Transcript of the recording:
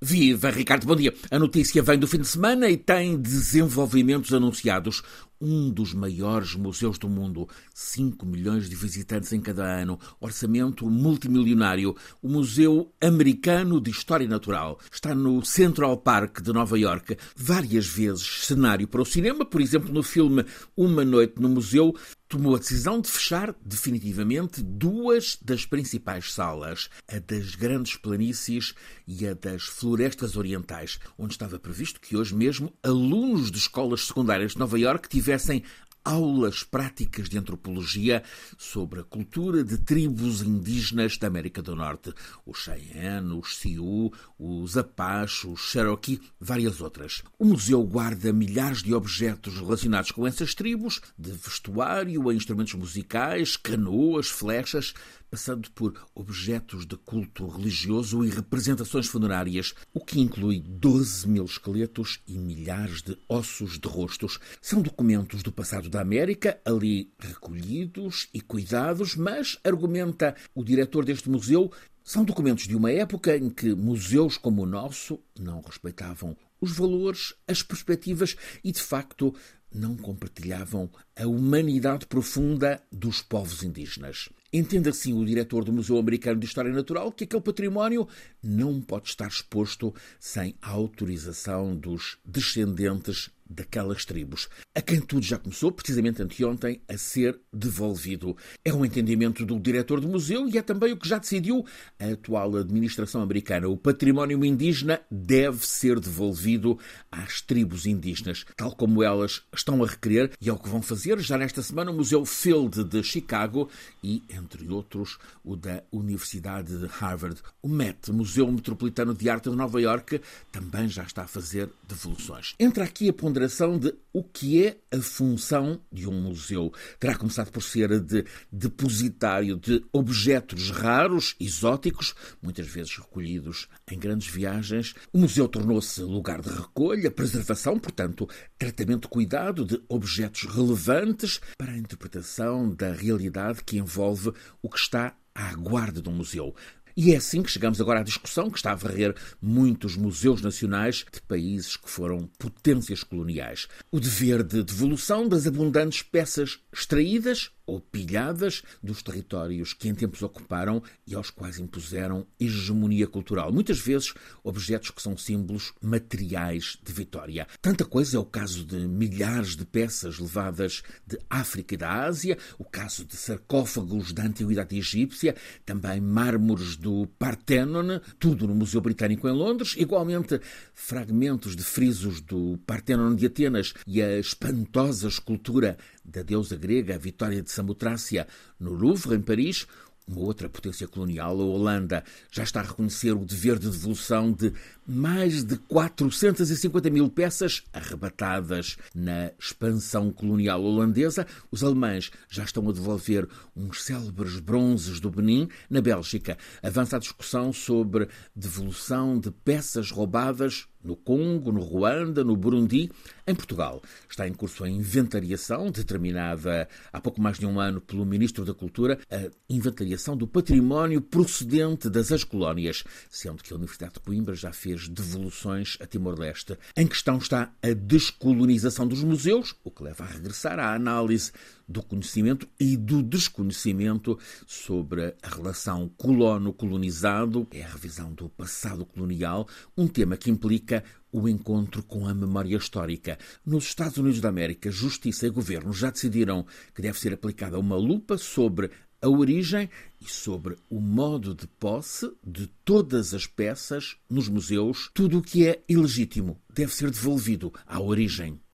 Viva, Ricardo, bom dia. A notícia vem do fim de semana e tem desenvolvimentos anunciados. Um dos maiores museus do mundo, 5 milhões de visitantes em cada ano, orçamento multimilionário, o Museu Americano de História Natural. Está no Central Park de Nova York, várias vezes cenário para o cinema, por exemplo, no filme Uma Noite no Museu, tomou a decisão de fechar definitivamente duas das principais salas, a das grandes planícies e a das florestas orientais, onde estava previsto que hoje mesmo alunos de escolas secundárias de Nova Iorque tivessem aulas práticas de antropologia sobre a cultura de tribos indígenas da América do Norte, os Cheyenne, os Sioux, os Apache, os Cherokee, várias outras. O museu guarda milhares de objetos relacionados com essas tribos, de vestuário a instrumentos musicais, canoas, flechas, passando por objetos de culto religioso e representações funerárias, o que inclui 12 mil esqueletos e milhares de ossos de rostos. São documentos do passado da América, ali recolhidos e cuidados, mas, argumenta o diretor deste museu, são documentos de uma época em que museus como o nosso não respeitavam os valores, as perspectivas e, de facto, não compartilhavam a humanidade profunda dos povos indígenas. Entende assim o diretor do Museu Americano de História Natural que aquele património não pode estar exposto sem autorização dos descendentes daquelas tribos, a quem tudo já começou, precisamente anteontem, a ser devolvido. É um entendimento do diretor do museu e é também o que já decidiu a atual administração americana. O património indígena deve ser devolvido às tribos indígenas, tal como elas estão a requerer, e é o que vão fazer já nesta semana o Museu Field de Chicago e, entre outros, o da Universidade de Harvard. O MET, Museu Metropolitano de Arte de Nova York, também já está a fazer devoluções. Entra aqui a ponderação de o que é a função de um museu. Terá começado por ser de depositário de objetos raros, exóticos, muitas vezes recolhidos em grandes viagens. O museu tornou-se lugar de recolha, preservação, portanto, tratamento cuidado de objetos relevantes para a interpretação da realidade que envolve o que está à guarda um museu. E é assim que chegamos agora à discussão que está a varrer muitos museus nacionais de países que foram potências coloniais. O dever de devolução das abundantes peças extraídas ou pilhadas dos territórios que em tempos ocuparam e aos quais impuseram hegemonia cultural. Muitas vezes objetos que são símbolos materiais de vitória. Tanta coisa é o caso de milhares de peças levadas de África e da Ásia, o caso de sarcófagos da antiguidade egípcia, também mármores do Parthenon, tudo no Museu Britânico em Londres, igualmente fragmentos de frisos do Parthenon de Atenas e a espantosa escultura da deusa grega, Vitória de Samotrácia, no Louvre, em Paris, uma outra potência colonial, a Holanda, já está a reconhecer o dever de devolução de mais de 450 mil peças arrebatadas na expansão colonial holandesa. Os alemães já estão a devolver uns célebres bronzes do Benin. Na Bélgica, avança a discussão sobre devolução de peças roubadas no Congo, no Ruanda, no Burundi. Em Portugal está em curso a inventariação, determinada há pouco mais de um ano pelo Ministro da Cultura, a inventariação do património procedente das ex-colónias, sendo que a Universidade de Coimbra já fez devoluções a Timor-Leste. Em questão está a descolonização dos museus, o que leva a regressar à análise do conhecimento e do desconhecimento sobre a relação colono-colonizado, é a revisão do passado colonial, um tema que implica o encontro com a memória histórica. Nos Estados Unidos da América, justiça e governo já decidiram que deve ser aplicada uma lupa sobre a origem e sobre o modo de posse de todas as peças nos museus. Tudo o que é ilegítimo deve ser devolvido à origem.